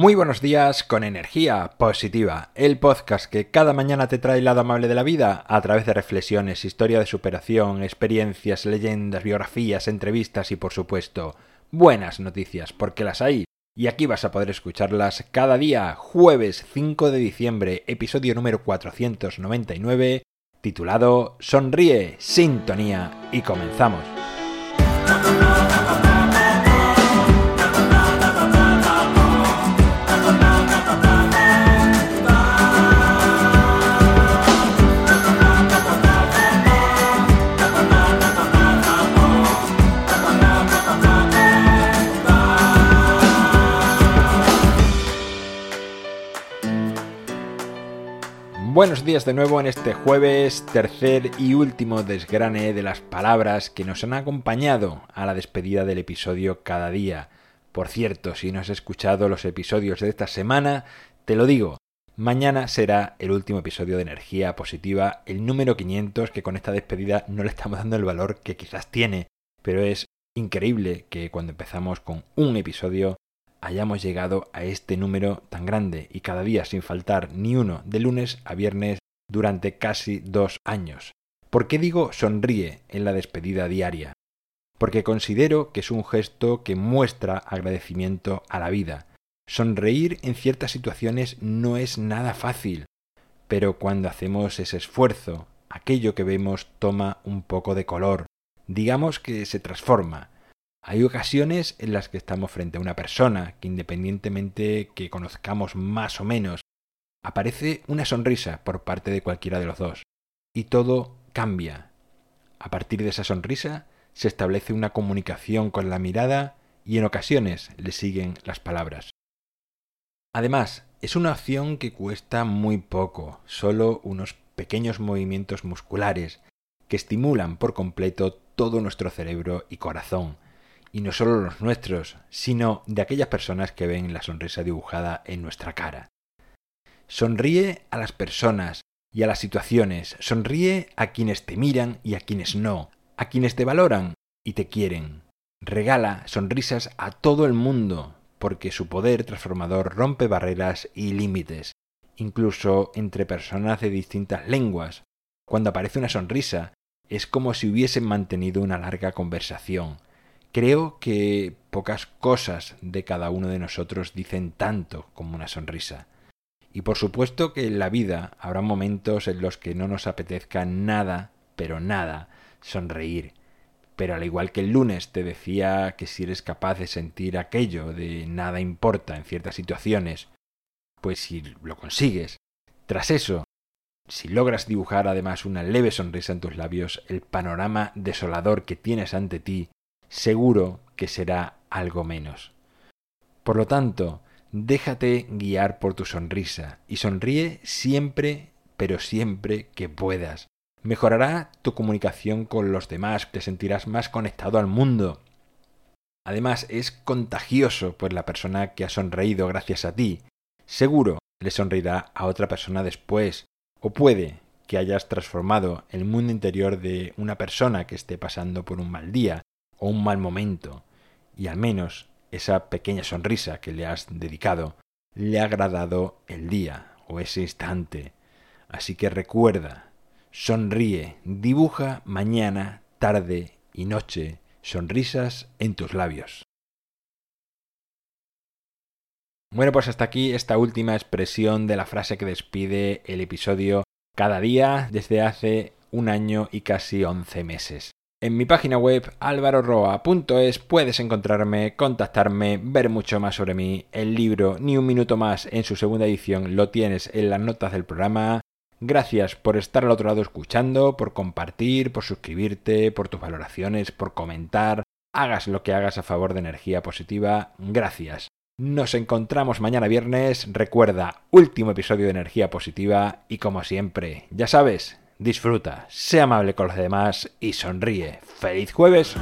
Muy buenos días con energía positiva, el podcast que cada mañana te trae el lado amable de la vida a través de reflexiones, historia de superación, experiencias, leyendas, biografías, entrevistas y por supuesto buenas noticias, porque las hay. Y aquí vas a poder escucharlas cada día, jueves 5 de diciembre, episodio número 499, titulado Sonríe, Sintonía y comenzamos. Buenos días de nuevo en este jueves, tercer y último desgrane de las palabras que nos han acompañado a la despedida del episodio cada día. Por cierto, si no has escuchado los episodios de esta semana, te lo digo, mañana será el último episodio de Energía Positiva, el número 500, que con esta despedida no le estamos dando el valor que quizás tiene, pero es increíble que cuando empezamos con un episodio hayamos llegado a este número tan grande y cada día sin faltar ni uno de lunes a viernes durante casi dos años. ¿Por qué digo sonríe en la despedida diaria? Porque considero que es un gesto que muestra agradecimiento a la vida. Sonreír en ciertas situaciones no es nada fácil, pero cuando hacemos ese esfuerzo, aquello que vemos toma un poco de color, digamos que se transforma, hay ocasiones en las que estamos frente a una persona que independientemente que conozcamos más o menos, aparece una sonrisa por parte de cualquiera de los dos y todo cambia. A partir de esa sonrisa se establece una comunicación con la mirada y en ocasiones le siguen las palabras. Además, es una opción que cuesta muy poco, solo unos pequeños movimientos musculares que estimulan por completo todo nuestro cerebro y corazón, y no solo los nuestros, sino de aquellas personas que ven la sonrisa dibujada en nuestra cara. Sonríe a las personas y a las situaciones, sonríe a quienes te miran y a quienes no, a quienes te valoran y te quieren. Regala sonrisas a todo el mundo, porque su poder transformador rompe barreras y límites, incluso entre personas de distintas lenguas. Cuando aparece una sonrisa, es como si hubiesen mantenido una larga conversación, Creo que pocas cosas de cada uno de nosotros dicen tanto como una sonrisa. Y por supuesto que en la vida habrá momentos en los que no nos apetezca nada, pero nada, sonreír. Pero al igual que el lunes te decía que si eres capaz de sentir aquello de nada importa en ciertas situaciones, pues si lo consigues, tras eso, si logras dibujar además una leve sonrisa en tus labios, el panorama desolador que tienes ante ti seguro que será algo menos. Por lo tanto, déjate guiar por tu sonrisa y sonríe siempre, pero siempre que puedas. Mejorará tu comunicación con los demás, te sentirás más conectado al mundo. Además, es contagioso, pues la persona que ha sonreído gracias a ti, seguro le sonreirá a otra persona después, o puede que hayas transformado el mundo interior de una persona que esté pasando por un mal día, o un mal momento, y al menos esa pequeña sonrisa que le has dedicado le ha agradado el día o ese instante. Así que recuerda, sonríe, dibuja mañana, tarde y noche sonrisas en tus labios. Bueno, pues hasta aquí esta última expresión de la frase que despide el episodio cada día desde hace un año y casi once meses. En mi página web alvaroroa.es puedes encontrarme, contactarme, ver mucho más sobre mí. El libro Ni un minuto más en su segunda edición lo tienes en las notas del programa. Gracias por estar al otro lado escuchando, por compartir, por suscribirte, por tus valoraciones, por comentar. Hagas lo que hagas a favor de energía positiva. Gracias. Nos encontramos mañana viernes. Recuerda, último episodio de energía positiva y como siempre, ya sabes, disfruta, sea amable con los demás y sonríe. ¡Feliz jueves!